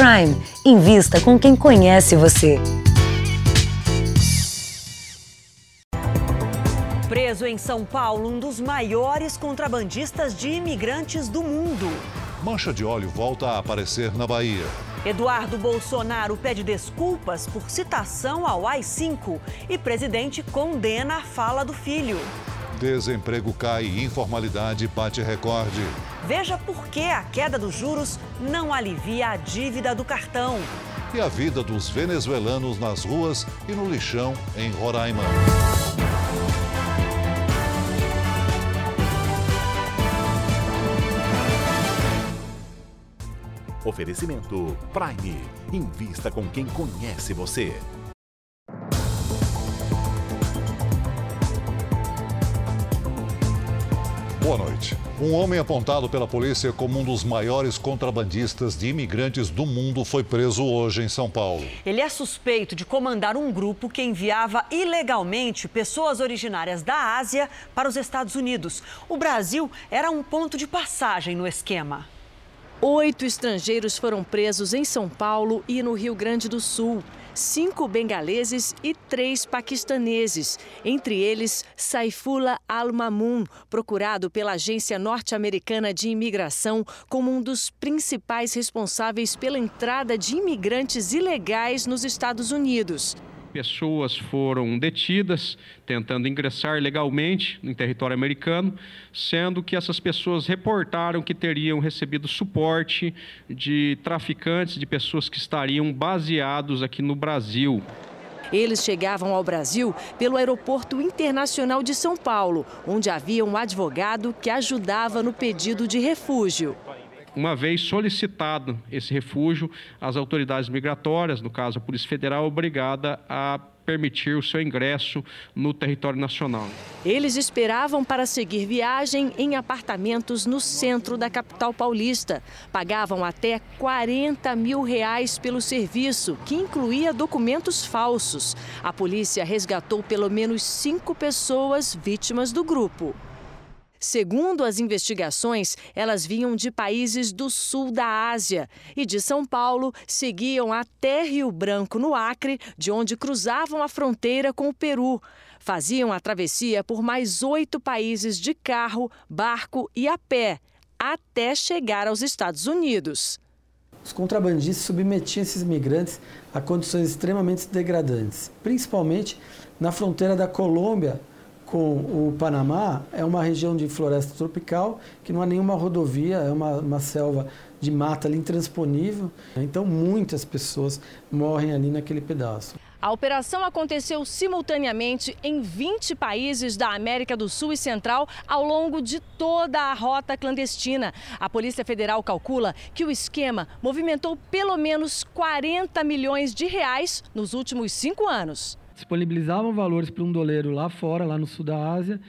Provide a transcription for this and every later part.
Prime. Invista com quem conhece você. Preso em São Paulo, um dos maiores contrabandistas de imigrantes do mundo. Mancha de óleo volta a aparecer na Bahia. Eduardo Bolsonaro pede desculpas por citação ao AI-5 e presidente condena a fala do filho. Desemprego cai e informalidade bate recorde. Veja por que a queda dos juros não alivia a dívida do cartão. E a vida dos venezuelanos nas ruas e no lixão em Roraima. Oferecimento Prime. Invista com quem conhece você. Boa noite. Um homem apontado pela polícia como um dos maiores contrabandistas de imigrantes do mundo foi preso hoje em São Paulo. Ele é suspeito de comandar um grupo que enviava ilegalmente pessoas originárias da Ásia para os Estados Unidos. O Brasil era um ponto de passagem no esquema. Oito estrangeiros foram presos em São Paulo e no Rio Grande do Sul. Cinco bengaleses e três paquistaneses, entre eles Saifullah Al-Mamun, procurado pela agência norte-americana de imigração como um dos principais responsáveis pela entrada de imigrantes ilegais nos Estados Unidos pessoas foram detidas tentando ingressar legalmente em território americano, sendo que essas pessoas reportaram que teriam recebido suporte de traficantes, de pessoas que estariam baseados aqui no Brasil. Eles chegavam ao Brasil pelo Aeroporto Internacional de São Paulo, onde havia um advogado que ajudava no pedido de refúgio. Uma vez solicitado esse refúgio, as autoridades migratórias, no caso a Polícia Federal, obrigada a permitir o seu ingresso no território nacional. Eles esperavam para seguir viagem em apartamentos no centro da capital paulista. Pagavam até 40 mil reais pelo serviço, que incluía documentos falsos. A polícia resgatou pelo menos cinco pessoas vítimas do grupo. Segundo as investigações, elas vinham de países do sul da Ásia e de São Paulo seguiam até Rio Branco, no Acre, de onde cruzavam a fronteira com o Peru. Faziam a travessia por mais oito países de carro, barco e a pé, até chegar aos Estados Unidos. Os contrabandistas submetiam esses migrantes a condições extremamente degradantes, principalmente na fronteira da Colômbia com o Panamá é uma região de floresta tropical que não há nenhuma rodovia, é uma, uma selva de mata ali intransponível. Então muitas pessoas morrem ali naquele pedaço. A operação aconteceu simultaneamente em 20 países da América do Sul e Central ao longo de toda a rota clandestina. A Polícia Federal calcula que o esquema movimentou pelo menos 40 milhões de reais nos últimos cinco anos disponibilizavam valores para um doleiro lá fora, lá no sul da Ásia,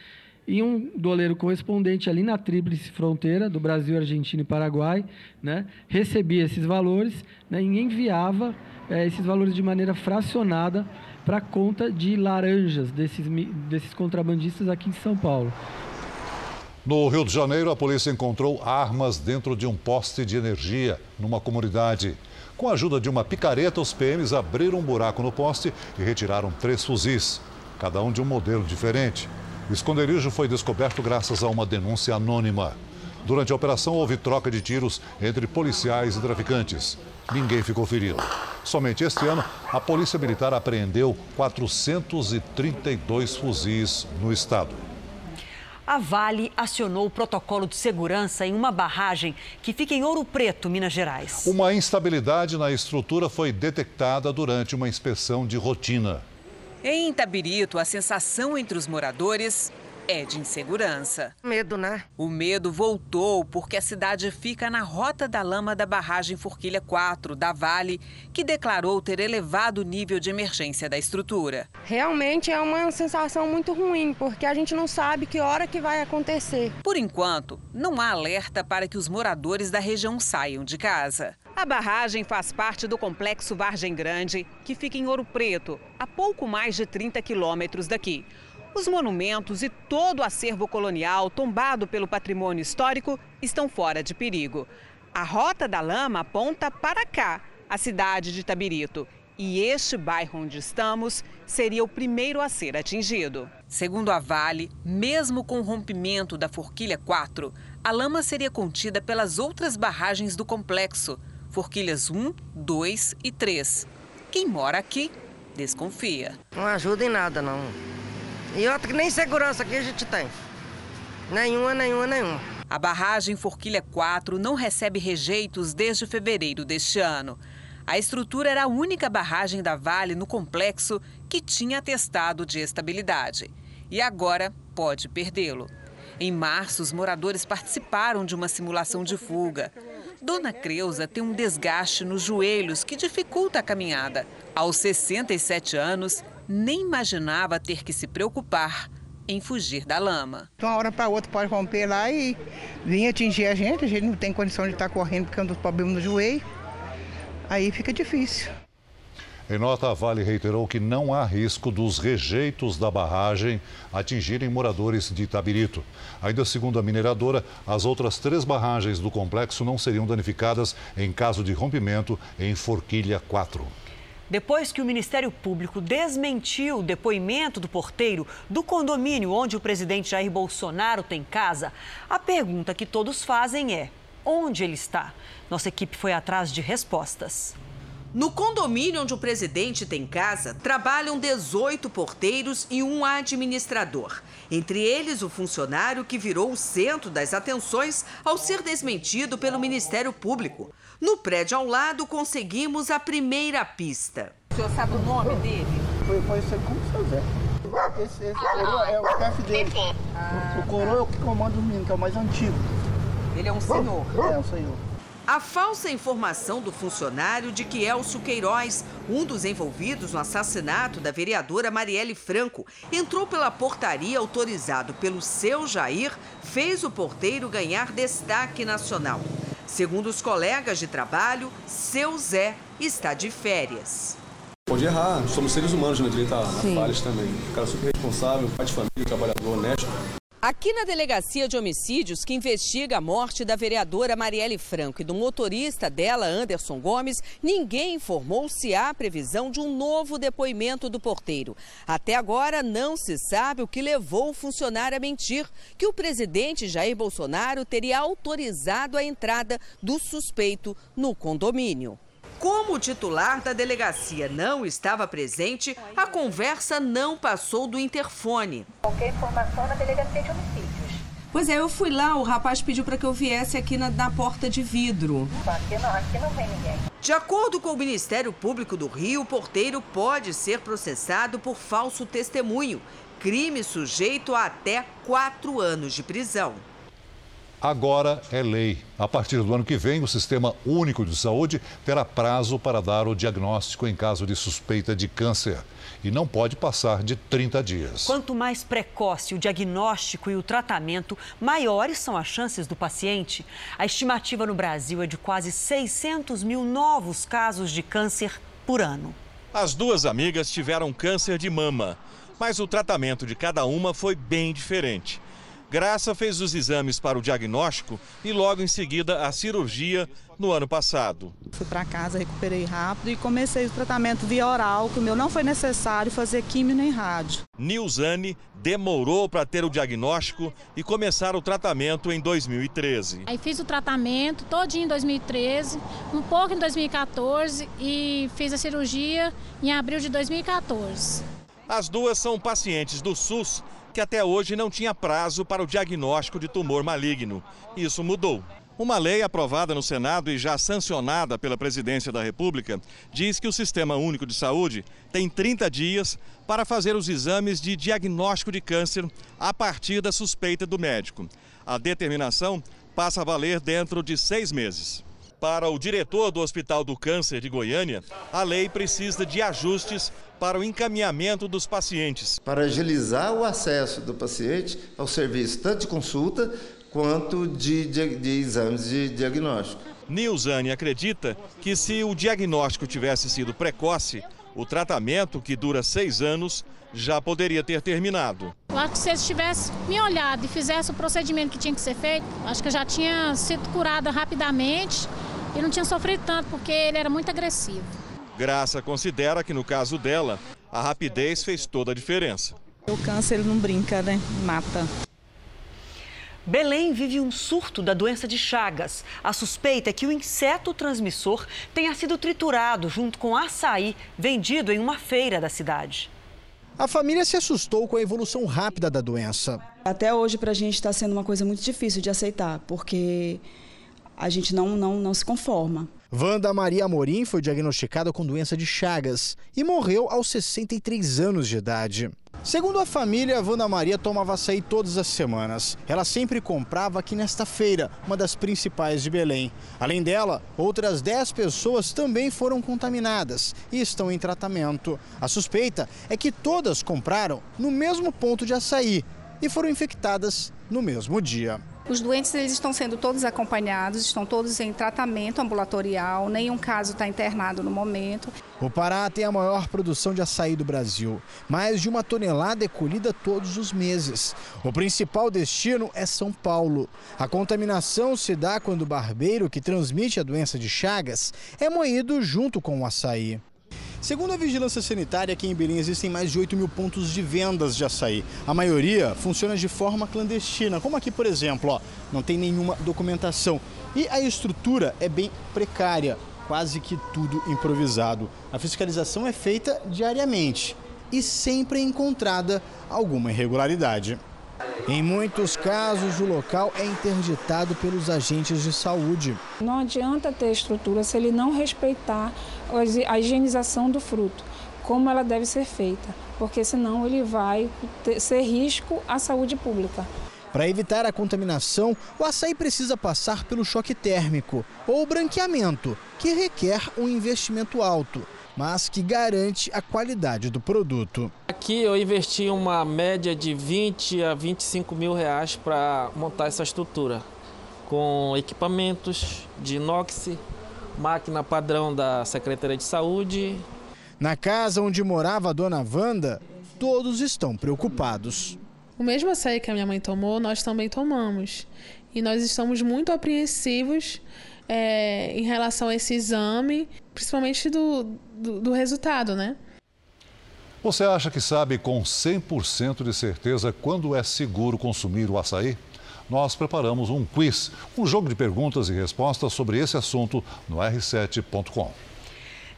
e um doleiro correspondente ali na tríplice fronteira do Brasil, Argentina e Paraguai, né, recebia esses valores né, e enviava é, esses valores de maneira fracionada para a conta de laranjas desses, desses contrabandistas aqui em São Paulo. No Rio de Janeiro, a polícia encontrou armas dentro de um poste de energia numa comunidade. Com a ajuda de uma picareta, os PMs abriram um buraco no poste e retiraram três fuzis, cada um de um modelo diferente. O esconderijo foi descoberto graças a uma denúncia anônima. Durante a operação, houve troca de tiros entre policiais e traficantes. Ninguém ficou ferido. Somente este ano, a Polícia Militar apreendeu 432 fuzis no estado a Vale acionou o protocolo de segurança em uma barragem que fica em Ouro Preto, Minas Gerais. Uma instabilidade na estrutura foi detectada durante uma inspeção de rotina. Em Itabirito, a sensação entre os moradores é de insegurança. Medo, né? O medo voltou porque a cidade fica na rota da lama da barragem Forquilha 4 da Vale, que declarou ter elevado o nível de emergência da estrutura. Realmente é uma sensação muito ruim, porque a gente não sabe que hora que vai acontecer. Por enquanto, não há alerta para que os moradores da região saiam de casa. A barragem faz parte do complexo Vargem Grande, que fica em Ouro Preto, a pouco mais de 30 quilômetros daqui. Os monumentos e todo o acervo colonial tombado pelo patrimônio histórico estão fora de perigo. A rota da lama aponta para cá, a cidade de Tabirito. E este bairro onde estamos seria o primeiro a ser atingido. Segundo a Vale, mesmo com o rompimento da Forquilha 4, a lama seria contida pelas outras barragens do complexo, Forquilhas 1, 2 e 3. Quem mora aqui desconfia. Não ajuda em nada, não. E outra que nem segurança aqui a gente tem. Nenhuma, nenhuma, nenhuma. A barragem Forquilha 4 não recebe rejeitos desde fevereiro deste ano. A estrutura era a única barragem da Vale no complexo que tinha atestado de estabilidade. E agora pode perdê-lo. Em março, os moradores participaram de uma simulação de fuga. Dona Creuza tem um desgaste nos joelhos que dificulta a caminhada. Aos 67 anos, nem imaginava ter que se preocupar em fugir da lama. De uma hora para outra pode romper lá e vir atingir a gente. A gente não tem condição de estar correndo porque é um dos problemas no joelho. Aí fica difícil. Em nota, a Vale reiterou que não há risco dos rejeitos da barragem atingirem moradores de Itabirito. Ainda segundo a mineradora, as outras três barragens do complexo não seriam danificadas em caso de rompimento em Forquilha 4. Depois que o Ministério Público desmentiu o depoimento do porteiro do condomínio onde o presidente Jair Bolsonaro tem casa, a pergunta que todos fazem é: onde ele está? Nossa equipe foi atrás de respostas. No condomínio onde o presidente tem casa, trabalham 18 porteiros e um administrador. Entre eles, o funcionário que virou o centro das atenções ao ser desmentido pelo Ministério Público. No prédio ao lado, conseguimos a primeira pista. O senhor sabe o nome dele? Foi, foi isso como o seu Zé. Esse, esse coroa é o chefe dele. Ah, o coroa é o que comanda o menino, que é o mais antigo. Ele é um senhor? É, um senhor. A falsa informação do funcionário de que Elcio Queiroz, um dos envolvidos no assassinato da vereadora Marielle Franco, entrou pela portaria autorizado pelo seu Jair, fez o porteiro ganhar destaque nacional. Segundo os colegas de trabalho, seu Zé está de férias. Pode errar, somos seres humanos, né? Ele tá na falhas também. Um cara super responsável, pai de família, trabalhador, honesto. Aqui na Delegacia de Homicídios, que investiga a morte da vereadora Marielle Franco e do motorista dela, Anderson Gomes, ninguém informou se há previsão de um novo depoimento do porteiro. Até agora, não se sabe o que levou o funcionário a mentir que o presidente Jair Bolsonaro teria autorizado a entrada do suspeito no condomínio. Como o titular da delegacia não estava presente, a conversa não passou do interfone. Qualquer informação na delegacia de homicídios. Pois é, eu fui lá, o rapaz pediu para que eu viesse aqui na, na, porta de vidro. Aqui não, aqui não vem ninguém. De acordo com o Ministério Público do Rio, o porteiro pode ser processado por falso testemunho, crime sujeito a até quatro anos de prisão agora é lei. A partir do ano que vem, o Sistema Único de Saúde terá prazo para dar o diagnóstico em caso de suspeita de câncer. E não pode passar de 30 dias. Quanto mais precoce o diagnóstico e o tratamento, maiores são as chances do paciente. A estimativa no Brasil é de quase 600 mil novos casos de câncer por ano. As duas amigas tiveram câncer de mama, mas o tratamento de cada uma foi bem diferente. Graça fez os exames para o diagnóstico e logo em seguida a cirurgia no ano passado. Fui para casa, recuperei rápido e comecei o tratamento via oral, que o meu não foi necessário fazer químio nem rádio. Nilzane demorou para ter o diagnóstico e começar o tratamento em 2013. Aí fiz o tratamento todinho em 2013, um pouco em 2014 e fiz a cirurgia em abril de 2014. As duas são pacientes do SUS que até hoje não tinha prazo para o diagnóstico de tumor maligno. Isso mudou. Uma lei aprovada no Senado e já sancionada pela Presidência da República diz que o Sistema Único de Saúde tem 30 dias para fazer os exames de diagnóstico de câncer a partir da suspeita do médico. A determinação passa a valer dentro de seis meses. Para o diretor do Hospital do Câncer de Goiânia, a lei precisa de ajustes para o encaminhamento dos pacientes. Para agilizar o acesso do paciente ao serviço, tanto de consulta quanto de, de, de exames de diagnóstico. Nilzane acredita que se o diagnóstico tivesse sido precoce, o tratamento, que dura seis anos, já poderia ter terminado. Eu acho que se eles tivessem me olhado e fizessem o procedimento que tinha que ser feito, acho que eu já tinha sido curada rapidamente e não tinha sofrido tanto porque ele era muito agressivo. Graça considera que no caso dela, a rapidez fez toda a diferença. O câncer ele não brinca, né? Mata. Belém vive um surto da doença de Chagas. A suspeita é que o inseto transmissor tenha sido triturado junto com açaí vendido em uma feira da cidade. A família se assustou com a evolução rápida da doença. Até hoje, para a gente está sendo uma coisa muito difícil de aceitar, porque a gente não, não, não se conforma. Wanda Maria Amorim foi diagnosticada com doença de Chagas e morreu aos 63 anos de idade. Segundo a família, Wanda Maria tomava açaí todas as semanas. Ela sempre comprava aqui nesta feira, uma das principais de Belém. Além dela, outras 10 pessoas também foram contaminadas e estão em tratamento. A suspeita é que todas compraram no mesmo ponto de açaí e foram infectadas no mesmo dia. Os doentes eles estão sendo todos acompanhados, estão todos em tratamento ambulatorial, nenhum caso está internado no momento. O Pará tem a maior produção de açaí do Brasil. Mais de uma tonelada é colhida todos os meses. O principal destino é São Paulo. A contaminação se dá quando o barbeiro que transmite a doença de Chagas é moído junto com o açaí. Segundo a Vigilância Sanitária, aqui em Belém existem mais de 8 mil pontos de vendas de açaí. A maioria funciona de forma clandestina, como aqui, por exemplo, ó, não tem nenhuma documentação. E a estrutura é bem precária, quase que tudo improvisado. A fiscalização é feita diariamente e sempre é encontrada alguma irregularidade. Em muitos casos, o local é interditado pelos agentes de saúde. Não adianta ter estrutura se ele não respeitar a higienização do fruto, como ela deve ser feita, porque senão ele vai ter, ser risco à saúde pública. Para evitar a contaminação, o açaí precisa passar pelo choque térmico ou branqueamento, que requer um investimento alto mas que garante a qualidade do produto. Aqui eu investi uma média de 20 a 25 mil reais para montar essa estrutura, com equipamentos de inox, máquina padrão da Secretaria de Saúde. Na casa onde morava a dona Wanda, todos estão preocupados. O mesmo açaí que a minha mãe tomou, nós também tomamos. E nós estamos muito apreensivos é, em relação a esse exame, principalmente do, do, do resultado, né? Você acha que sabe com 100% de certeza quando é seguro consumir o açaí? Nós preparamos um quiz, um jogo de perguntas e respostas sobre esse assunto no r7.com.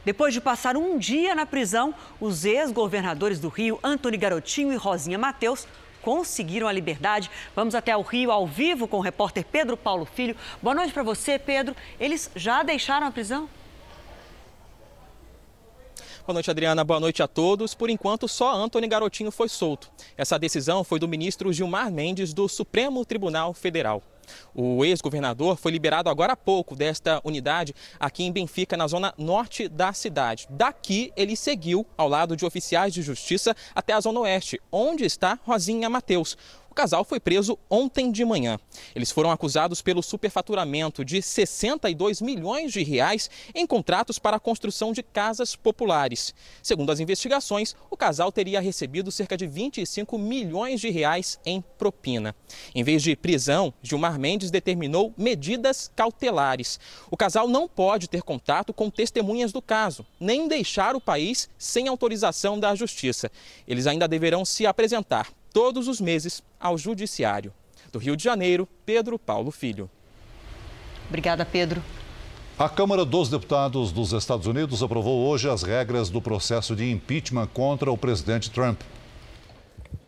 Depois de passar um dia na prisão, os ex-governadores do Rio, Antônio Garotinho e Rosinha Mateus, conseguiram a liberdade. Vamos até o Rio ao vivo com o repórter Pedro Paulo Filho. Boa noite para você, Pedro. Eles já deixaram a prisão? Boa noite, Adriana. Boa noite a todos. Por enquanto, só Antônio Garotinho foi solto. Essa decisão foi do ministro Gilmar Mendes, do Supremo Tribunal Federal. O ex-governador foi liberado agora há pouco desta unidade aqui em Benfica, na zona norte da cidade. Daqui, ele seguiu ao lado de oficiais de justiça até a zona oeste, onde está Rosinha Mateus. O casal foi preso ontem de manhã. Eles foram acusados pelo superfaturamento de 62 milhões de reais em contratos para a construção de casas populares. Segundo as investigações, o casal teria recebido cerca de 25 milhões de reais em propina. Em vez de prisão, Gilmar Mendes determinou medidas cautelares. O casal não pode ter contato com testemunhas do caso, nem deixar o país sem autorização da justiça. Eles ainda deverão se apresentar todos os meses ao Judiciário. Do Rio de Janeiro, Pedro Paulo Filho. Obrigada, Pedro. A Câmara dos Deputados dos Estados Unidos aprovou hoje as regras do processo de impeachment contra o presidente Trump.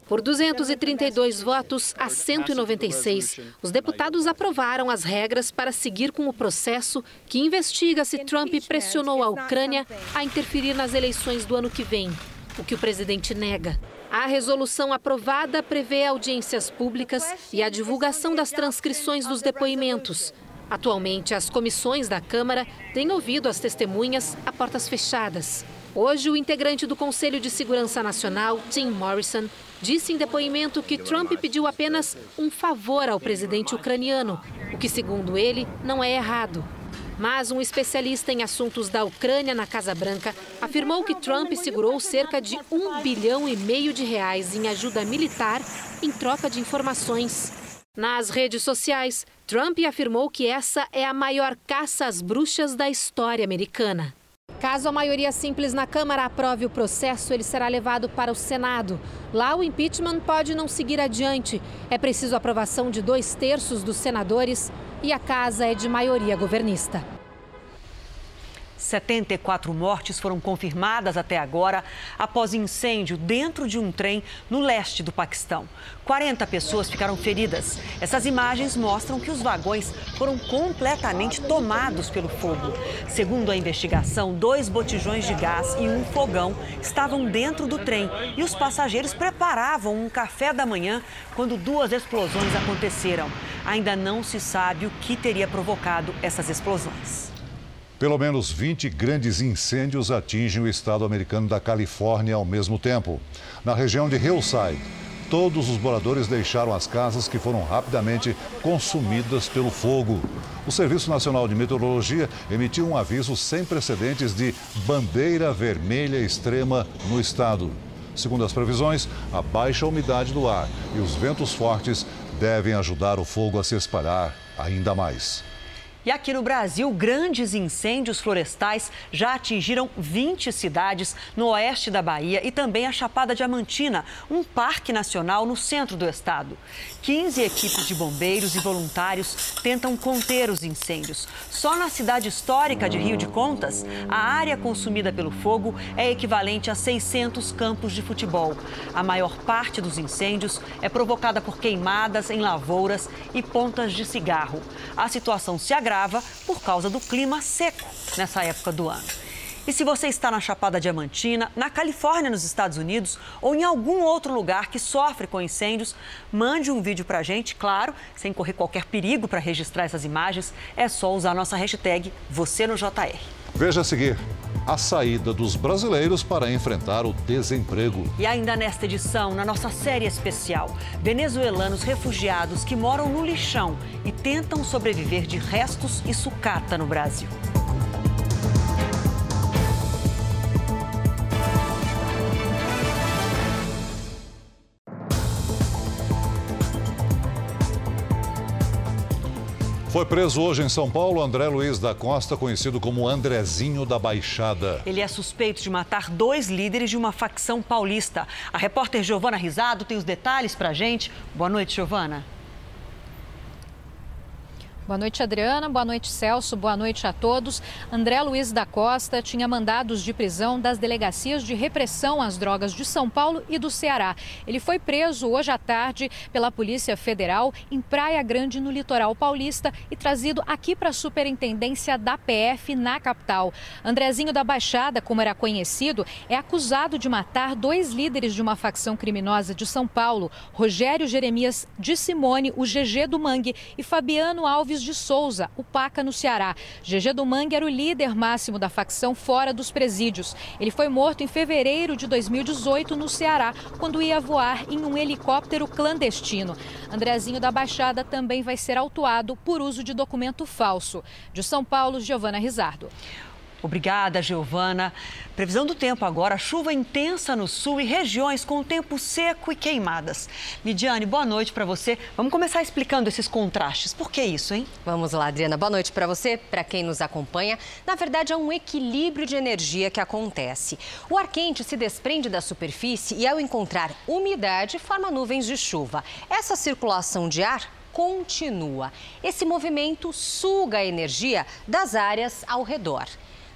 Por 232 votos a 196, os deputados aprovaram as regras para seguir com o processo que investiga se Trump pressionou a Ucrânia a interferir nas eleições do ano que vem, o que o presidente nega. A resolução aprovada prevê audiências públicas e a divulgação das transcrições dos depoimentos. Atualmente, as comissões da Câmara têm ouvido as testemunhas a portas fechadas. Hoje, o integrante do Conselho de Segurança Nacional, Tim Morrison, disse em depoimento que Trump pediu apenas um favor ao presidente ucraniano, o que, segundo ele, não é errado. Mas um especialista em assuntos da Ucrânia na Casa Branca afirmou que Trump segurou cerca de um bilhão e meio de reais em ajuda militar em troca de informações. Nas redes sociais, Trump afirmou que essa é a maior caça às bruxas da história americana. Caso a maioria simples na Câmara aprove o processo, ele será levado para o Senado. Lá, o impeachment pode não seguir adiante. É preciso a aprovação de dois terços dos senadores e a casa é de maioria governista. 74 mortes foram confirmadas até agora após incêndio dentro de um trem no leste do Paquistão. 40 pessoas ficaram feridas. Essas imagens mostram que os vagões foram completamente tomados pelo fogo. Segundo a investigação, dois botijões de gás e um fogão estavam dentro do trem e os passageiros preparavam um café da manhã quando duas explosões aconteceram. Ainda não se sabe o que teria provocado essas explosões. Pelo menos 20 grandes incêndios atingem o estado americano da Califórnia ao mesmo tempo. Na região de Hillside, todos os moradores deixaram as casas que foram rapidamente consumidas pelo fogo. O Serviço Nacional de Meteorologia emitiu um aviso sem precedentes de bandeira vermelha extrema no estado. Segundo as previsões, a baixa umidade do ar e os ventos fortes devem ajudar o fogo a se espalhar ainda mais. E aqui no Brasil, grandes incêndios florestais já atingiram 20 cidades no oeste da Bahia e também a Chapada Diamantina, um parque nacional no centro do estado. 15 equipes de bombeiros e voluntários tentam conter os incêndios. Só na cidade histórica de Rio de Contas, a área consumida pelo fogo é equivalente a 600 campos de futebol. A maior parte dos incêndios é provocada por queimadas em lavouras e pontas de cigarro. A situação se agrava por causa do clima seco nessa época do ano. E se você está na Chapada Diamantina, na Califórnia, nos Estados Unidos, ou em algum outro lugar que sofre com incêndios, mande um vídeo para a gente, claro, sem correr qualquer perigo para registrar essas imagens. É só usar nossa hashtag #VocêNoJR. Veja a seguir a saída dos brasileiros para enfrentar o desemprego. E ainda nesta edição, na nossa série especial, venezuelanos refugiados que moram no lixão e tentam sobreviver de restos e sucata no Brasil. Foi preso hoje em São Paulo André Luiz da Costa, conhecido como Andrezinho da Baixada. Ele é suspeito de matar dois líderes de uma facção paulista. A repórter Giovana Risado tem os detalhes pra gente. Boa noite, Giovana. Boa noite, Adriana. Boa noite, Celso. Boa noite a todos. André Luiz da Costa tinha mandados de prisão das delegacias de repressão às drogas de São Paulo e do Ceará. Ele foi preso hoje à tarde pela Polícia Federal em Praia Grande, no litoral paulista, e trazido aqui para a superintendência da PF na capital. Andrezinho da Baixada, como era conhecido, é acusado de matar dois líderes de uma facção criminosa de São Paulo, Rogério Jeremias de Simone, o GG do Mangue, e Fabiano Alves de Souza, o Paca, no Ceará. GG do Mangue era o líder máximo da facção fora dos presídios. Ele foi morto em fevereiro de 2018 no Ceará, quando ia voar em um helicóptero clandestino. Andrezinho da Baixada também vai ser autuado por uso de documento falso. De São Paulo, Giovana Rizardo. Obrigada, Giovana. Previsão do tempo agora: chuva intensa no sul e regiões com tempo seco e queimadas. Lidiane, boa noite para você. Vamos começar explicando esses contrastes. Por que isso, hein? Vamos lá, Adriana. Boa noite para você, para quem nos acompanha. Na verdade, é um equilíbrio de energia que acontece. O ar quente se desprende da superfície e, ao encontrar umidade, forma nuvens de chuva. Essa circulação de ar continua. Esse movimento suga a energia das áreas ao redor.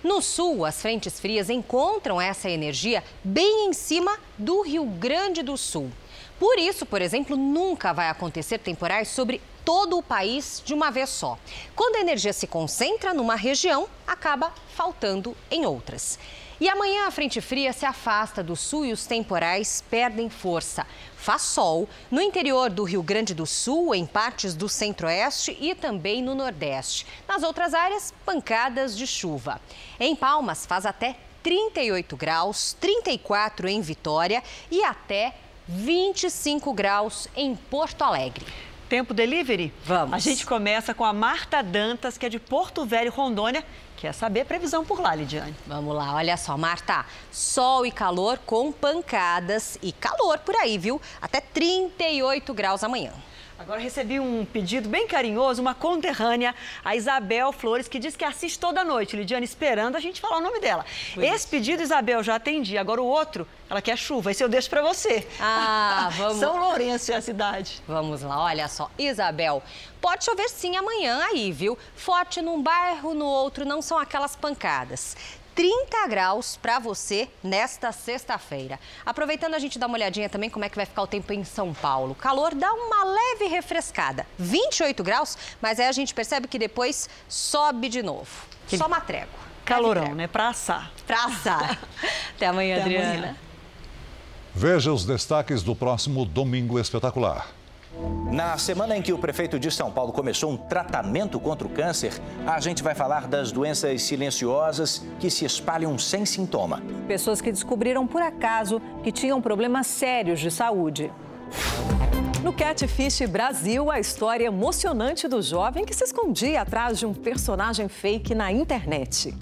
No sul, as frentes frias encontram essa energia bem em cima do Rio Grande do Sul. Por isso, por exemplo, nunca vai acontecer temporais sobre todo o país de uma vez só. Quando a energia se concentra numa região, acaba faltando em outras. E amanhã a frente fria se afasta do sul e os temporais perdem força. Faz sol no interior do Rio Grande do Sul, em partes do centro-oeste e também no nordeste. Nas outras áreas, pancadas de chuva. Em Palmas faz até 38 graus, 34 em Vitória e até 25 graus em Porto Alegre. Tempo delivery? Vamos. A gente começa com a Marta Dantas, que é de Porto Velho, Rondônia. Quer saber a previsão por lá, Lidiane? Vamos lá, olha só, Marta. Sol e calor com pancadas e calor por aí, viu? Até 38 graus amanhã. Agora recebi um pedido bem carinhoso, uma conterrânea, a Isabel Flores, que diz que assiste toda noite, Lidiane, esperando a gente falar o nome dela. Esse pedido, Isabel, já atendi. Agora o outro, ela quer chuva. Esse eu deixo para você. Ah, vamos. São Lourenço é a cidade. Vamos lá, olha só. Isabel, pode chover sim amanhã aí, viu? Forte num bairro, no outro, não são aquelas pancadas. 30 graus para você nesta sexta-feira. Aproveitando a gente dá uma olhadinha também como é que vai ficar o tempo em São Paulo. calor dá uma leve refrescada, 28 graus, mas aí a gente percebe que depois sobe de novo. Só uma trégua. Calorão, né? Para assar. Para assar. Até amanhã, Até Adriana. Amanhã. Veja os destaques do próximo Domingo Espetacular. Na semana em que o prefeito de São Paulo começou um tratamento contra o câncer, a gente vai falar das doenças silenciosas que se espalham sem sintoma. Pessoas que descobriram por acaso que tinham problemas sérios de saúde. No Catfish Brasil, a história emocionante do jovem que se escondia atrás de um personagem fake na internet.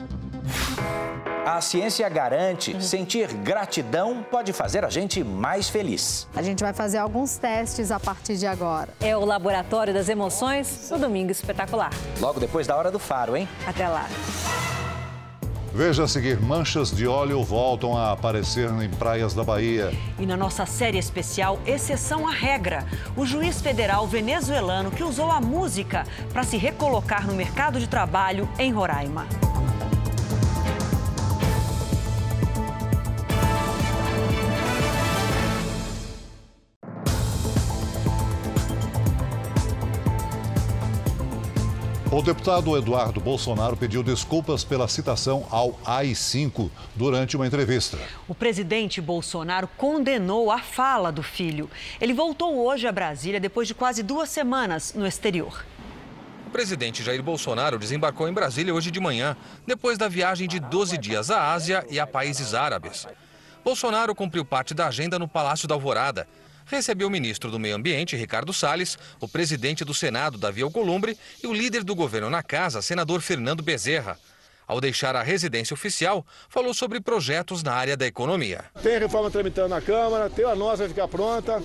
A ciência garante uhum. sentir gratidão pode fazer a gente mais feliz. A gente vai fazer alguns testes a partir de agora. É o Laboratório das Emoções no Domingo Espetacular. Logo depois da hora do faro, hein? Até lá. Veja a seguir, manchas de óleo voltam a aparecer em praias da Bahia. E na nossa série especial, exceção à regra, o juiz federal venezuelano que usou a música para se recolocar no mercado de trabalho em Roraima. O deputado Eduardo Bolsonaro pediu desculpas pela citação ao AI-5 durante uma entrevista. O presidente Bolsonaro condenou a fala do filho. Ele voltou hoje a Brasília depois de quase duas semanas no exterior. O presidente Jair Bolsonaro desembarcou em Brasília hoje de manhã, depois da viagem de 12 dias à Ásia e a países árabes. Bolsonaro cumpriu parte da agenda no Palácio da Alvorada recebeu o ministro do Meio Ambiente, Ricardo Salles, o presidente do Senado, Davi Alcolumbre, e o líder do governo na casa, senador Fernando Bezerra. Ao deixar a residência oficial, falou sobre projetos na área da economia. Tem reforma tramitando na Câmara, tem a nossa vai ficar pronta.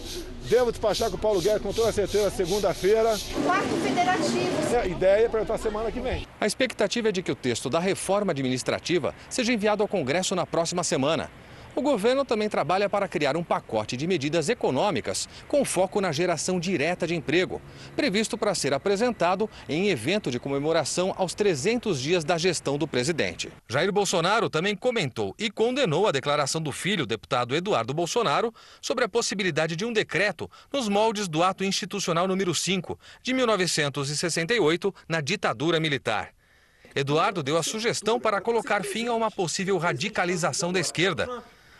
Devo despachar com o Paulo Guedes com toda certeza segunda-feira. Quatro federativos. É, a ideia é para a semana que vem. A expectativa é de que o texto da reforma administrativa seja enviado ao Congresso na próxima semana. O governo também trabalha para criar um pacote de medidas econômicas com foco na geração direta de emprego, previsto para ser apresentado em evento de comemoração aos 300 dias da gestão do presidente. Jair Bolsonaro também comentou e condenou a declaração do filho, deputado Eduardo Bolsonaro, sobre a possibilidade de um decreto nos moldes do ato institucional número 5 de 1968 na ditadura militar. Eduardo deu a sugestão para colocar fim a uma possível radicalização da esquerda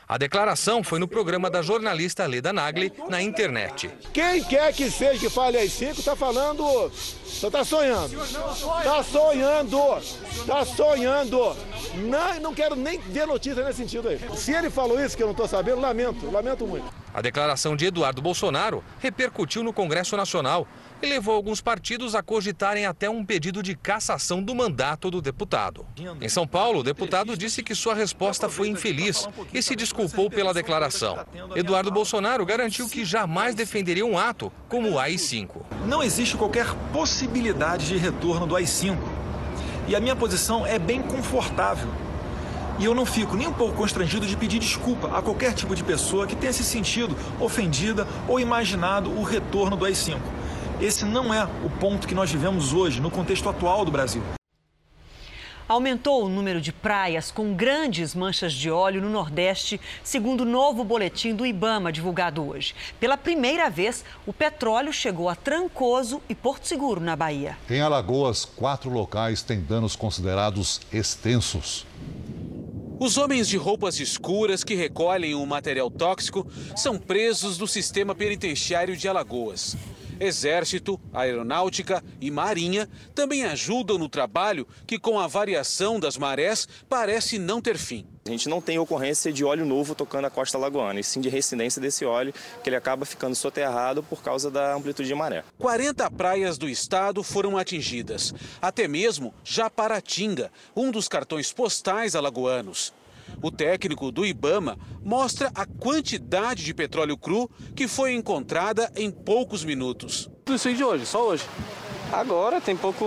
a declaração foi no programa da jornalista Leda Nagli na internet. Quem quer que seja que fale às cinco está falando. Você está sonhando. Está sonhando. Está sonhando. Não, não quero nem ver notícia nesse sentido aí. Se ele falou isso que eu não estou sabendo, lamento, lamento muito. A declaração de Eduardo Bolsonaro repercutiu no Congresso Nacional e levou alguns partidos a cogitarem até um pedido de cassação do mandato do deputado. Em São Paulo, o deputado disse que sua resposta foi infeliz e se desculpou pela declaração. Eduardo Bolsonaro garantiu que jamais defenderia um ato como o AI-5. Não existe qualquer possibilidade de retorno do AI-5. E a minha posição é bem confortável. E eu não fico nem um pouco constrangido de pedir desculpa a qualquer tipo de pessoa que tenha se sentido ofendida ou imaginado o retorno do AI-5. Esse não é o ponto que nós vivemos hoje, no contexto atual do Brasil. Aumentou o número de praias com grandes manchas de óleo no Nordeste, segundo o novo boletim do Ibama divulgado hoje. Pela primeira vez, o petróleo chegou a Trancoso e Porto Seguro, na Bahia. Em Alagoas, quatro locais têm danos considerados extensos. Os homens de roupas escuras que recolhem o material tóxico são presos do sistema penitenciário de Alagoas. Exército, Aeronáutica e Marinha também ajudam no trabalho que, com a variação das marés, parece não ter fim. A gente não tem ocorrência de óleo novo tocando a costa lagoana, e sim de residência desse óleo, que ele acaba ficando soterrado por causa da amplitude de maré. 40 praias do estado foram atingidas, até mesmo Japaratinga, um dos cartões postais alagoanos. O técnico do Ibama mostra a quantidade de petróleo cru que foi encontrada em poucos minutos. Isso aí de hoje, só hoje. Agora tem pouco,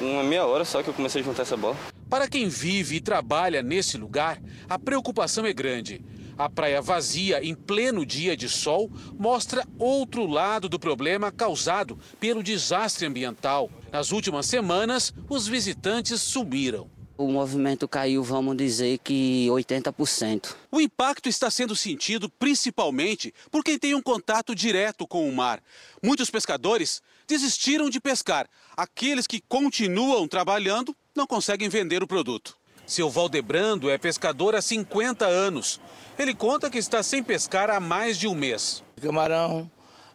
uma meia hora só que eu comecei a juntar essa bola. Para quem vive e trabalha nesse lugar, a preocupação é grande. A praia vazia em pleno dia de sol mostra outro lado do problema causado pelo desastre ambiental. Nas últimas semanas, os visitantes sumiram. O movimento caiu, vamos dizer que 80%. O impacto está sendo sentido principalmente por quem tem um contato direto com o mar. Muitos pescadores desistiram de pescar. Aqueles que continuam trabalhando não conseguem vender o produto. Seu Valdebrando é pescador há 50 anos. Ele conta que está sem pescar há mais de um mês. Camarão,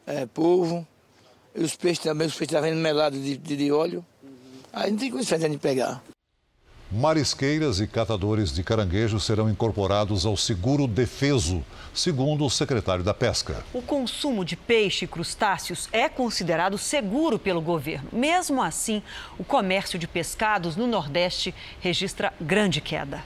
é, polvo, e os peixes também, os peixes estão vendo melado de, de, de óleo. Aí não tem condição de pegar. Marisqueiras e catadores de caranguejo serão incorporados ao seguro defeso, segundo o secretário da Pesca. O consumo de peixe e crustáceos é considerado seguro pelo governo. Mesmo assim, o comércio de pescados no Nordeste registra grande queda.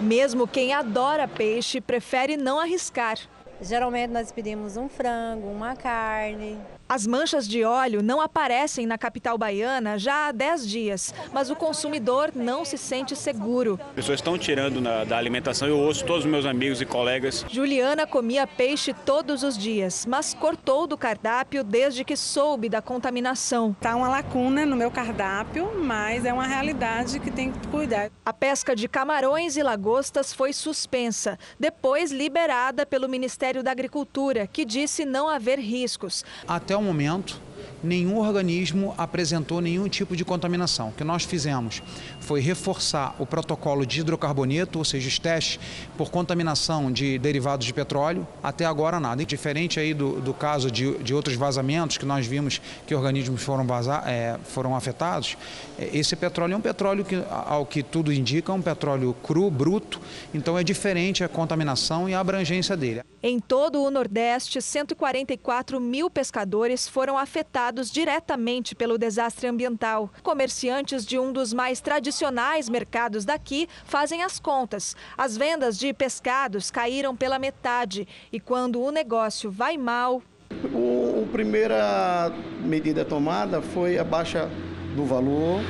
Mesmo quem adora peixe prefere não arriscar. Geralmente nós pedimos um frango, uma carne, as manchas de óleo não aparecem na capital baiana já há 10 dias, mas o consumidor não se sente seguro. As pessoas estão tirando na, da alimentação, eu ouço todos os meus amigos e colegas. Juliana comia peixe todos os dias, mas cortou do cardápio desde que soube da contaminação. Está uma lacuna no meu cardápio, mas é uma realidade que tem que cuidar. A pesca de camarões e lagostas foi suspensa, depois liberada pelo Ministério da Agricultura, que disse não haver riscos. Até até o momento, nenhum organismo apresentou nenhum tipo de contaminação. O que nós fizemos foi reforçar o protocolo de hidrocarboneto, ou seja, os testes por contaminação de derivados de petróleo. Até agora nada. Diferente aí do, do caso de, de outros vazamentos que nós vimos que organismos foram, vazar, é, foram afetados, é, esse petróleo é um petróleo que, ao que tudo indica, é um petróleo cru, bruto, então é diferente a contaminação e a abrangência dele. Em todo o Nordeste, 144 mil pescadores foram afetados diretamente pelo desastre ambiental. Comerciantes de um dos mais tradicionais mercados daqui fazem as contas. As vendas de pescados caíram pela metade e quando o negócio vai mal. a primeira medida tomada foi a baixa do valor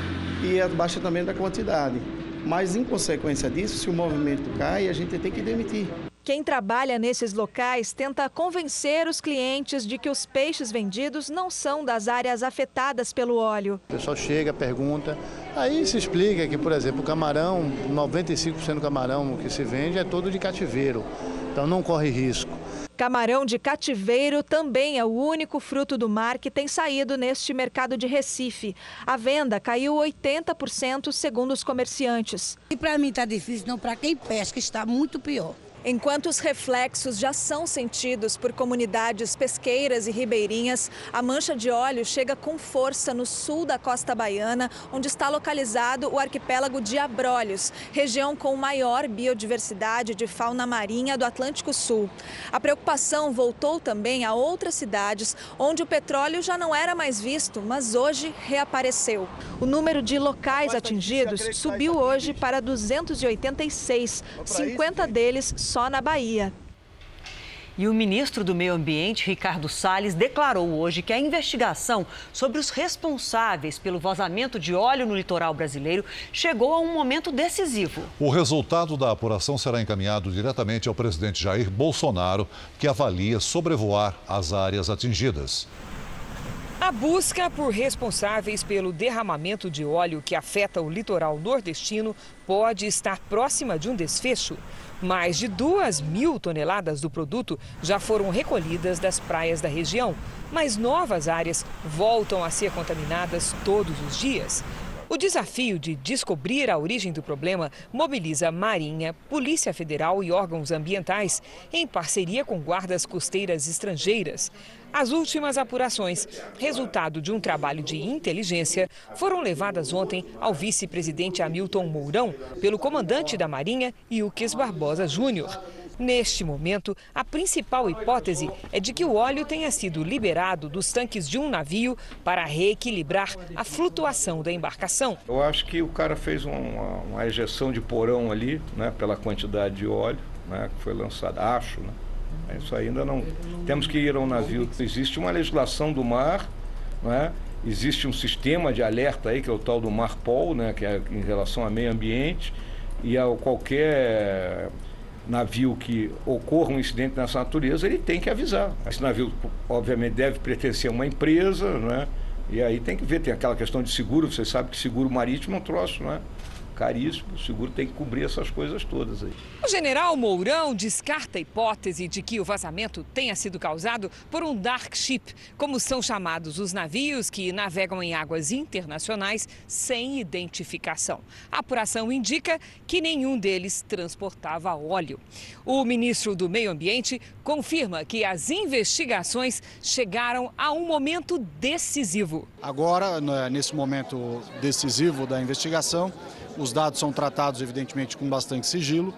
e a baixa também da quantidade. Mas, em consequência disso, se o movimento cai, a gente tem que demitir. Quem trabalha nesses locais tenta convencer os clientes de que os peixes vendidos não são das áreas afetadas pelo óleo. O pessoal chega, pergunta, aí se explica que, por exemplo, o camarão, 95% do camarão que se vende é todo de cativeiro, então não corre risco. Camarão de cativeiro também é o único fruto do mar que tem saído neste mercado de Recife. A venda caiu 80% segundo os comerciantes. E para mim está difícil, não para quem pesca está muito pior. Enquanto os reflexos já são sentidos por comunidades pesqueiras e ribeirinhas, a mancha de óleo chega com força no sul da costa baiana, onde está localizado o arquipélago de Abrolhos, região com maior biodiversidade de fauna marinha do Atlântico Sul. A preocupação voltou também a outras cidades, onde o petróleo já não era mais visto, mas hoje reapareceu. O número de locais atingidos subiu hoje para 286, 50 deles só na Bahia. E o ministro do Meio Ambiente, Ricardo Salles, declarou hoje que a investigação sobre os responsáveis pelo vazamento de óleo no litoral brasileiro chegou a um momento decisivo. O resultado da apuração será encaminhado diretamente ao presidente Jair Bolsonaro, que avalia sobrevoar as áreas atingidas. A busca por responsáveis pelo derramamento de óleo que afeta o litoral nordestino pode estar próxima de um desfecho. Mais de duas mil toneladas do produto já foram recolhidas das praias da região, mas novas áreas voltam a ser contaminadas todos os dias. O desafio de descobrir a origem do problema mobiliza Marinha, Polícia Federal e órgãos ambientais, em parceria com guardas costeiras estrangeiras. As últimas apurações, resultado de um trabalho de inteligência, foram levadas ontem ao vice-presidente Hamilton Mourão pelo comandante da Marinha, Ilques Barbosa Júnior. Neste momento, a principal hipótese é de que o óleo tenha sido liberado dos tanques de um navio para reequilibrar a flutuação da embarcação. Eu acho que o cara fez uma, uma ejeção de porão ali, né, pela quantidade de óleo né, que foi lançada, acho, né? Isso ainda não. Temos que ir ao navio. Existe uma legislação do mar né? Existe um sistema de alerta aí, que é o tal do Marpol, né? que é em relação ao meio ambiente, e a qualquer navio que ocorra um incidente nessa natureza, ele tem que avisar. Esse navio, obviamente, deve pertencer a uma empresa, né? E aí tem que ver, tem aquela questão de seguro, você sabe que seguro marítimo é um troço, né? Caríssimo, o seguro tem que cobrir essas coisas todas aí. O general Mourão descarta a hipótese de que o vazamento tenha sido causado por um dark ship, como são chamados os navios que navegam em águas internacionais sem identificação. A apuração indica que nenhum deles transportava óleo. O ministro do Meio Ambiente confirma que as investigações chegaram a um momento decisivo. Agora, né, nesse momento decisivo da investigação, os dados são tratados, evidentemente, com bastante sigilo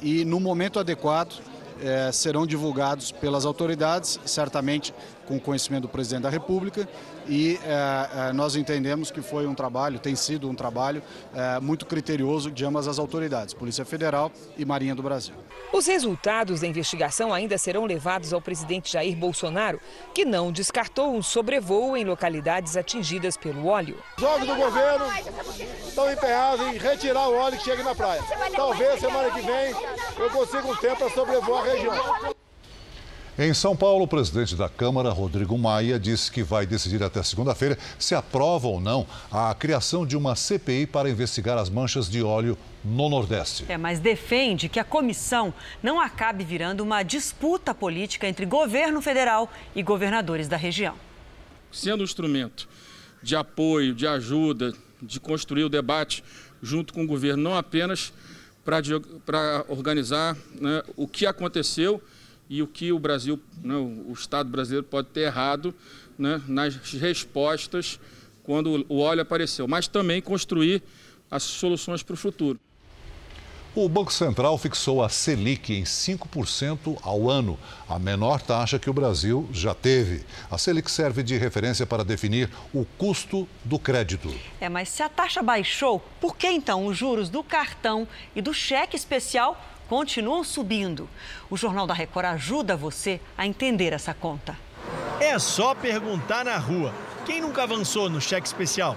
e, no momento adequado, eh, serão divulgados pelas autoridades, certamente com conhecimento do presidente da República e eh, nós entendemos que foi um trabalho, tem sido um trabalho eh, muito criterioso de ambas as autoridades, Polícia Federal e Marinha do Brasil. Os resultados da investigação ainda serão levados ao presidente Jair Bolsonaro, que não descartou um sobrevoo em localidades atingidas pelo óleo. Os órgãos do governo estão empenhados em retirar o óleo que chega na praia. Talvez semana que vem eu consiga um tempo para sobrevoar a região. Em São Paulo, o presidente da Câmara, Rodrigo Maia, disse que vai decidir até segunda-feira se aprova ou não a criação de uma CPI para investigar as manchas de óleo no Nordeste. É, mas defende que a comissão não acabe virando uma disputa política entre governo federal e governadores da região. Sendo um instrumento de apoio, de ajuda, de construir o debate junto com o governo, não apenas para organizar né, o que aconteceu e o que o Brasil, né, o Estado brasileiro pode ter errado né, nas respostas quando o óleo apareceu, mas também construir as soluções para o futuro. O Banco Central fixou a Selic em 5% ao ano, a menor taxa que o Brasil já teve. A Selic serve de referência para definir o custo do crédito. É, mas se a taxa baixou, por que então os juros do cartão e do cheque especial continuam subindo. O Jornal da Record ajuda você a entender essa conta. É só perguntar na rua. Quem nunca avançou no cheque especial?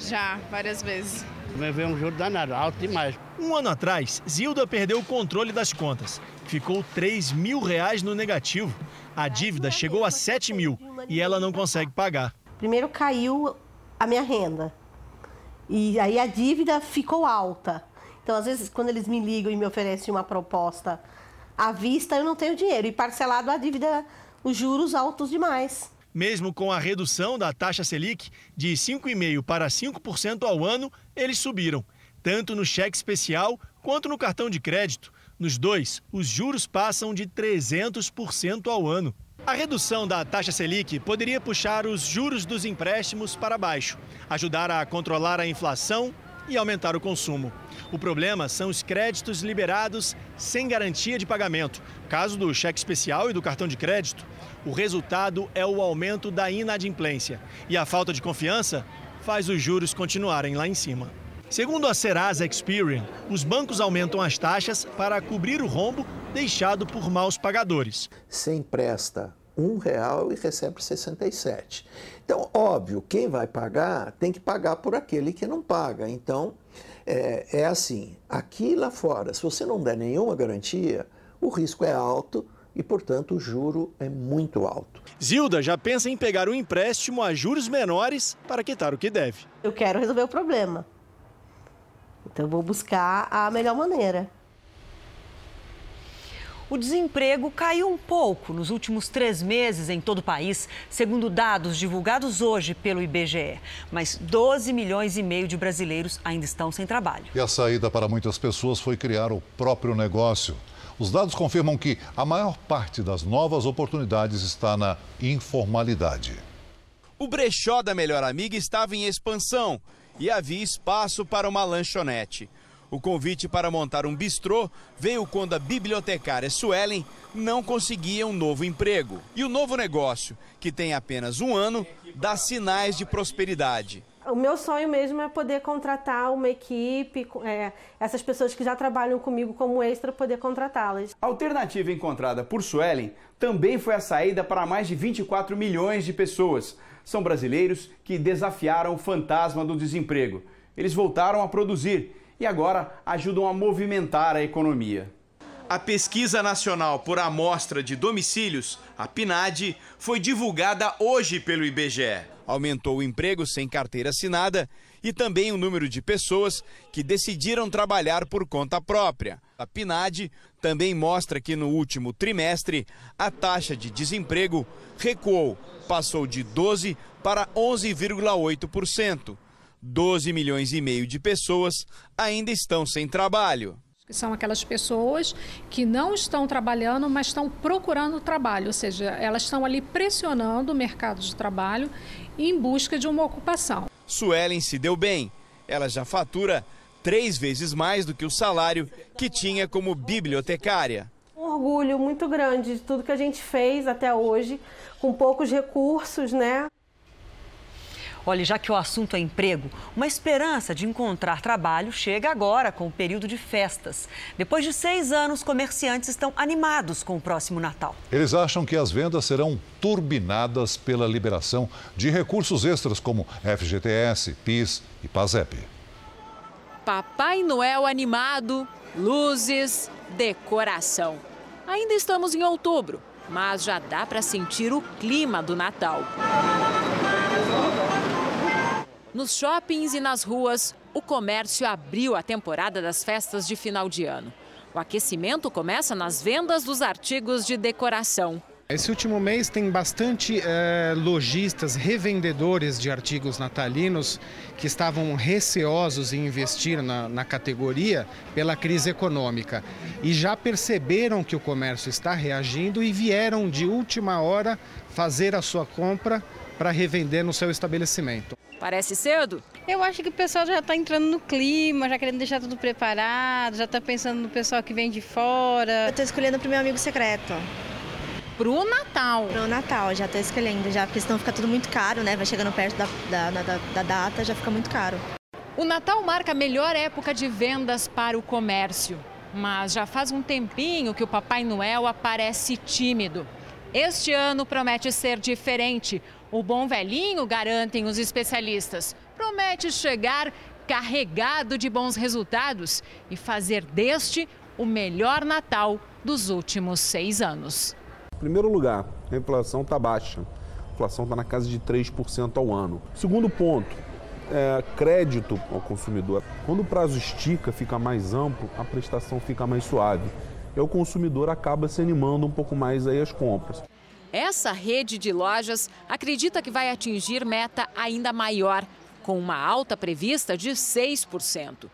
Já, várias vezes. Ver um juro danado, alto demais. Um ano atrás, Zilda perdeu o controle das contas. Ficou 3 mil reais no negativo. A dívida chegou a 7 mil e ela não consegue pagar. Primeiro caiu a minha renda. E aí a dívida ficou alta. Então, às vezes, quando eles me ligam e me oferecem uma proposta à vista, eu não tenho dinheiro. E parcelado a dívida, os juros altos demais. Mesmo com a redução da taxa Selic de 5,5% para 5% ao ano, eles subiram, tanto no cheque especial quanto no cartão de crédito. Nos dois, os juros passam de 300% ao ano. A redução da taxa Selic poderia puxar os juros dos empréstimos para baixo, ajudar a controlar a inflação e aumentar o consumo. O problema são os créditos liberados sem garantia de pagamento. Caso do cheque especial e do cartão de crédito, o resultado é o aumento da inadimplência. E a falta de confiança faz os juros continuarem lá em cima. Segundo a Serasa Experian, os bancos aumentam as taxas para cobrir o rombo deixado por maus pagadores. Você empresta um real e recebe 67. Então, óbvio, quem vai pagar tem que pagar por aquele que não paga. Então, é, é assim, aqui e lá fora, se você não der nenhuma garantia, o risco é alto e, portanto, o juro é muito alto. Zilda já pensa em pegar um empréstimo a juros menores para quitar o que deve. Eu quero resolver o problema. Então, eu vou buscar a melhor maneira. O desemprego caiu um pouco nos últimos três meses em todo o país, segundo dados divulgados hoje pelo IBGE. Mas 12 milhões e meio de brasileiros ainda estão sem trabalho. E a saída para muitas pessoas foi criar o próprio negócio. Os dados confirmam que a maior parte das novas oportunidades está na informalidade. O brechó da melhor amiga estava em expansão e havia espaço para uma lanchonete. O convite para montar um bistrô veio quando a bibliotecária Suelen não conseguia um novo emprego. E o novo negócio, que tem apenas um ano, dá sinais de prosperidade. O meu sonho mesmo é poder contratar uma equipe, é, essas pessoas que já trabalham comigo como extra, poder contratá-las. A alternativa encontrada por Suelen também foi a saída para mais de 24 milhões de pessoas. São brasileiros que desafiaram o fantasma do desemprego. Eles voltaram a produzir e agora ajudam a movimentar a economia. A Pesquisa Nacional por Amostra de Domicílios, a PNAD, foi divulgada hoje pelo IBGE. Aumentou o emprego sem carteira assinada e também o número de pessoas que decidiram trabalhar por conta própria. A PNAD também mostra que no último trimestre a taxa de desemprego recuou, passou de 12 para 11,8%. 12 milhões e meio de pessoas ainda estão sem trabalho que são aquelas pessoas que não estão trabalhando, mas estão procurando trabalho, ou seja, elas estão ali pressionando o mercado de trabalho em busca de uma ocupação. Suelen se deu bem. Ela já fatura três vezes mais do que o salário que tinha como bibliotecária. Um orgulho muito grande de tudo que a gente fez até hoje, com poucos recursos, né? Olha, já que o assunto é emprego, uma esperança de encontrar trabalho chega agora com o período de festas. Depois de seis anos, comerciantes estão animados com o próximo Natal. Eles acham que as vendas serão turbinadas pela liberação de recursos extras como FGTS, PIS e PASEP. Papai Noel animado, luzes, decoração. Ainda estamos em outubro, mas já dá para sentir o clima do Natal. Nos shoppings e nas ruas, o comércio abriu a temporada das festas de final de ano. O aquecimento começa nas vendas dos artigos de decoração. Esse último mês tem bastante é, lojistas, revendedores de artigos natalinos que estavam receosos em investir na, na, categoria pela crise econômica e já perceberam que o comércio está reagindo e vieram de última hora fazer a sua compra para revender no seu estabelecimento. Parece cedo? Eu acho que o pessoal já está entrando no clima, já querendo deixar tudo preparado, já está pensando no pessoal que vem de fora. Eu estou escolhendo para o meu amigo secreto. Pro Natal? Pro Natal, já estou escolhendo, já, porque senão fica tudo muito caro, né? Vai chegando perto da, da, da, da data, já fica muito caro. O Natal marca a melhor época de vendas para o comércio. Mas já faz um tempinho que o Papai Noel aparece tímido. Este ano promete ser diferente. O bom velhinho, garantem os especialistas, promete chegar carregado de bons resultados e fazer deste o melhor Natal dos últimos seis anos. Em primeiro lugar, a inflação está baixa. A inflação está na casa de 3% ao ano. Segundo ponto, é, crédito ao consumidor. Quando o prazo estica, fica mais amplo, a prestação fica mais suave. E o consumidor acaba se animando um pouco mais aí as compras. Essa rede de lojas acredita que vai atingir meta ainda maior, com uma alta prevista de 6%.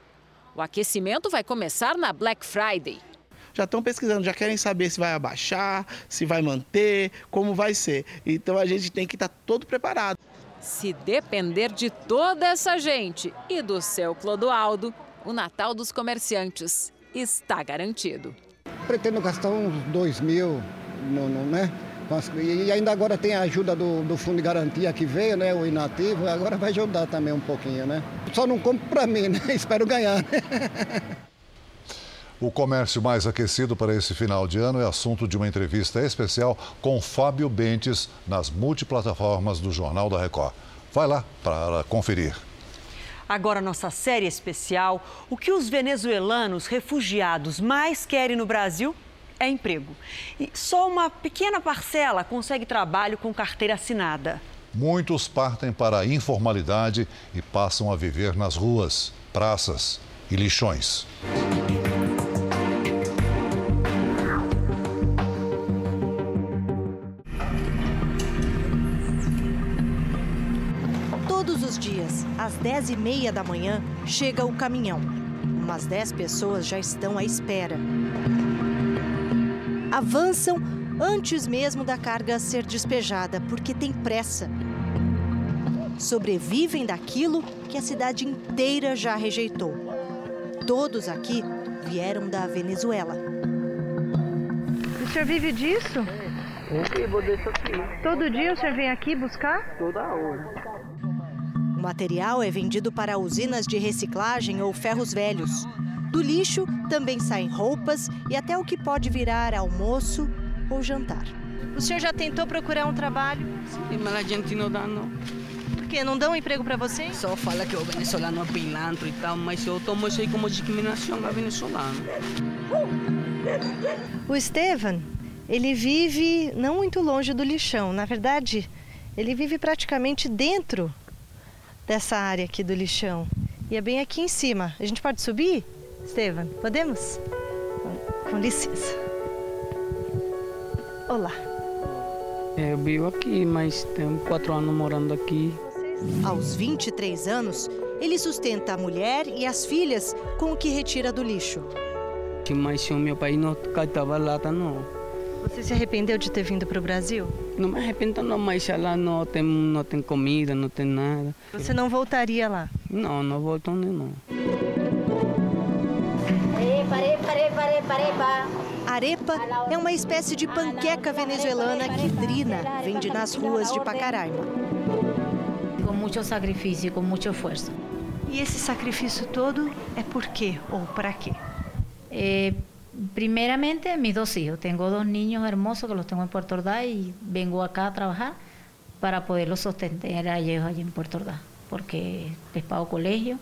O aquecimento vai começar na Black Friday. Já estão pesquisando, já querem saber se vai abaixar, se vai manter, como vai ser. Então a gente tem que estar tá todo preparado. Se depender de toda essa gente e do seu Clodoaldo, o Natal dos comerciantes está garantido. Pretendo gastar uns dois mil, no, no, né? E ainda agora tem a ajuda do, do Fundo de Garantia que veio, né? O inativo, agora vai ajudar também um pouquinho, né? Só não compro para mim, né? Espero ganhar. O comércio mais aquecido para esse final de ano é assunto de uma entrevista especial com Fábio Bentes nas multiplataformas do Jornal da Record. Vai lá para conferir. Agora, nossa série especial: o que os venezuelanos refugiados mais querem no Brasil é emprego. E só uma pequena parcela consegue trabalho com carteira assinada. Muitos partem para a informalidade e passam a viver nas ruas, praças e lixões. Todos os dias, às 10h30 da manhã, chega o caminhão. Umas 10 pessoas já estão à espera avançam antes mesmo da carga ser despejada, porque tem pressa. Sobrevivem daquilo que a cidade inteira já rejeitou. Todos aqui vieram da Venezuela. O senhor vive disso? Eu vivo disso aqui. Todo dia o senhor vem aqui buscar? Toda hora. material é vendido para usinas de reciclagem ou ferros velhos. Do lixo também saem roupas e até o que pode virar almoço ou jantar. O senhor já tentou procurar um trabalho? Sim, mas a gente não dá, não. Por quê? Não dão um emprego para você? Só fala que o venezuelano é pilantra e tal, mas eu tomo isso aí como discriminação a venezuelano. O Estevan, ele vive não muito longe do lixão. Na verdade, ele vive praticamente dentro dessa área aqui do lixão. E é bem aqui em cima. A gente pode subir? Estevam, podemos? Com licença. Olá. Eu vivo aqui, mas tenho quatro anos morando aqui. Aos 23 anos, ele sustenta a mulher e as filhas com o que retira do lixo. Mas se o meu pai não catava lata, não. Você se arrependeu de ter vindo para o Brasil? Não me arrependo não, mas lá não tem, não tem comida, não tem nada. Você não voltaria lá? Não, não volto nem não. Arepa é uma espécie de panqueca venezuelana que Drina vende nas ruas de Pacaraima. Com muito sacrifício, com muito esforço. E esse sacrifício todo é por quê ou para quê? Eh, primeramente, mis dos hijos. Tengo dos niños hermosos que los tengo en Puerto Ordaz y vengo acá a trabajar para poderlos sostener a ellos allí en Puerto Ordaz, porque les pago colegio.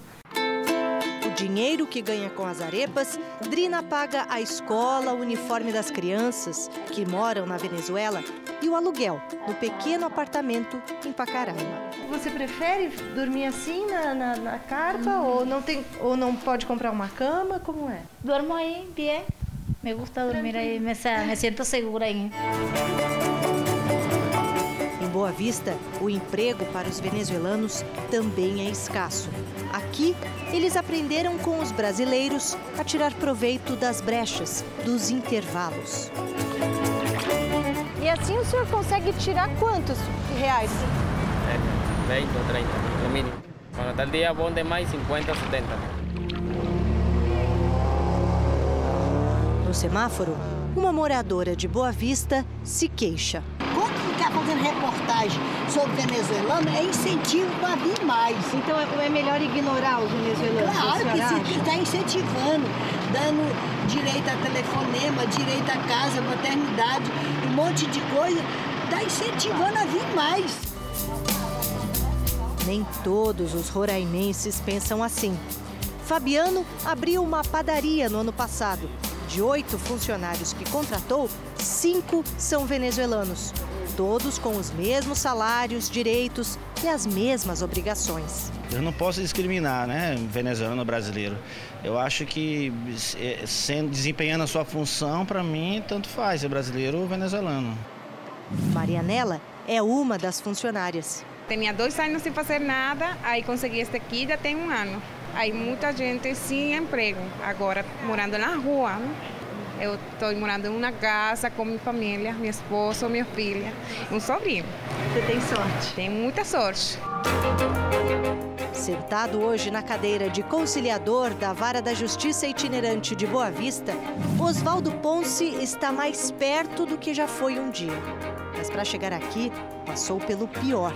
Dinheiro que ganha com as arepas, Drina paga a escola, o uniforme das crianças que moram na Venezuela e o aluguel no pequeno apartamento em Pacaraima. Você prefere dormir assim na, na, na carpa hum. ou não tem ou não pode comprar uma cama? Como é? Duermo aí, bien. Me gusta dormir aí, me, me sinto segura aí. Em Boa Vista, o emprego para os venezuelanos também é escasso. Aqui, eles aprenderam com os brasileiros a tirar proveito das brechas, dos intervalos. E assim o senhor consegue tirar quantos reais? É, 20 ou 30, no mínimo. Quando está o dia bom demais, 50 ou 70. No semáforo, uma moradora de Boa Vista se queixa. Quando ficar fazendo reportagem sobre venezuelano, é incentivo para vir mais. Então é, é melhor ignorar os venezuelanos? Claro que está incentivando, dando direito a telefonema, direito a casa, maternidade, um monte de coisa. Está incentivando a vir mais. Nem todos os roraimenses pensam assim. Fabiano abriu uma padaria no ano passado de oito funcionários que contratou, cinco são venezuelanos. Todos com os mesmos salários, direitos e as mesmas obrigações. Eu não posso discriminar, né, venezuelano brasileiro. Eu acho que é, sendo desempenhando a sua função, para mim, tanto faz, é brasileiro ou venezuelano. Marianela é uma das funcionárias. Tinha dois anos sem fazer nada, aí consegui este aqui já tem um ano. Aí muita gente sem emprego, agora morando na rua. Né? Eu estou morando em uma casa com minha família, minha esposa, minha filha, um sobrinho. Você tem sorte? Tem muita sorte. Sentado hoje na cadeira de conciliador da Vara da Justiça Itinerante de Boa Vista, Oswaldo Ponce está mais perto do que já foi um dia. Mas para chegar aqui, passou pelo pior.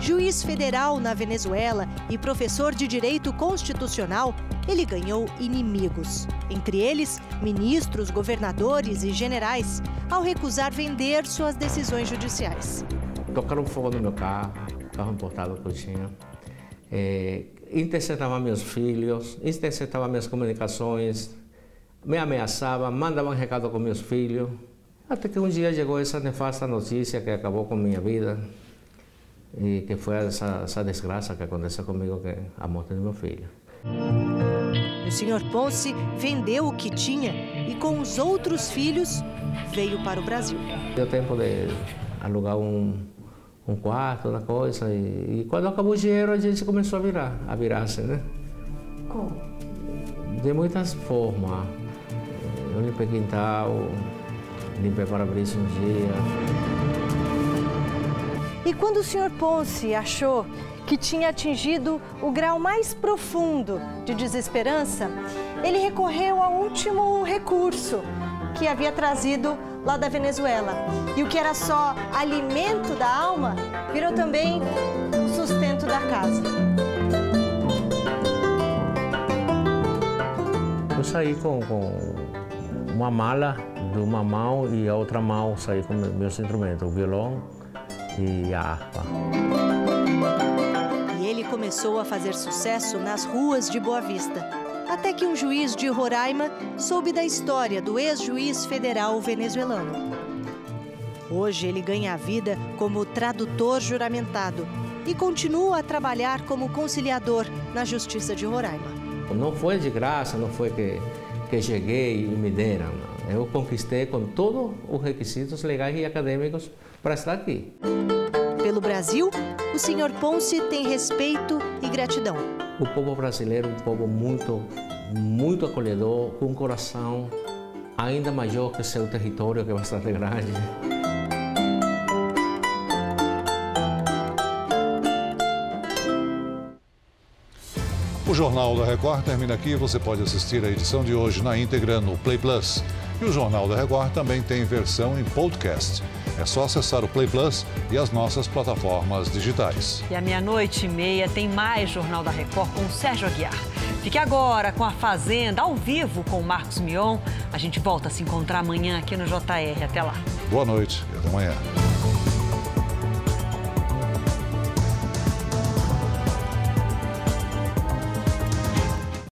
Juiz federal na Venezuela e professor de direito constitucional, ele ganhou inimigos, entre eles ministros, governadores e generais, ao recusar vender suas decisões judiciais. Tocaram fogo no meu carro, carro importado que eu tinha. É, interceptavam meus filhos, interceptavam minhas comunicações, me ameaçavam, mandavam recado com meus filhos. Até que um dia chegou essa nefasta notícia que acabou com minha vida e que foi essa, essa desgraça que aconteceu comigo, que é a morte do meu filho. O senhor Ponce vendeu o que tinha e com os outros filhos veio para o Brasil. Deu tempo de alugar um, um quarto, uma coisa, e, e, quando acabou o dinheiro a gente começou a virar, a virar-se, né? Como? De muitas formas. Eu limpei quintal, limpei para-brisa um dia. E quando o senhor Ponce achou que tinha atingido o grau mais profundo de desesperança, ele recorreu ao último recurso que havia trazido lá da Venezuela. E o que era só alimento da alma, virou também sustento da casa. Eu saí com, com uma mala de uma mão e a outra mão saí com meus instrumentos, o violão e harpa. E ele começou a fazer sucesso nas ruas de Boa Vista. Até que um juiz de Roraima soube da história do ex-juiz federal venezuelano. Hoje ele ganha a vida como tradutor juramentado e continua a trabalhar como conciliador na Justiça de Roraima. Não foi de graça, não foi que, que cheguei e me deram. Eu conquistei com todos os requisitos legais e acadêmicos para estar aqui. Pelo Brasil, o senhor Ponce tem respeito e gratidão. O povo brasileiro é um povo muito, muito acolhedor, com um coração ainda maior que seu território, que é bastante grande. O Jornal da Record termina aqui. Você pode assistir a edição de hoje na íntegra no Play Plus. E o Jornal da Record também tem versão em podcast. É só acessar o Play Plus e as nossas plataformas digitais. E à meia-noite e meia tem mais Jornal da Record com o Sérgio Aguiar. Fique agora com a Fazenda, ao vivo com o Marcos Mion. A gente volta a se encontrar amanhã aqui no JR. Até lá. Boa noite e até amanhã.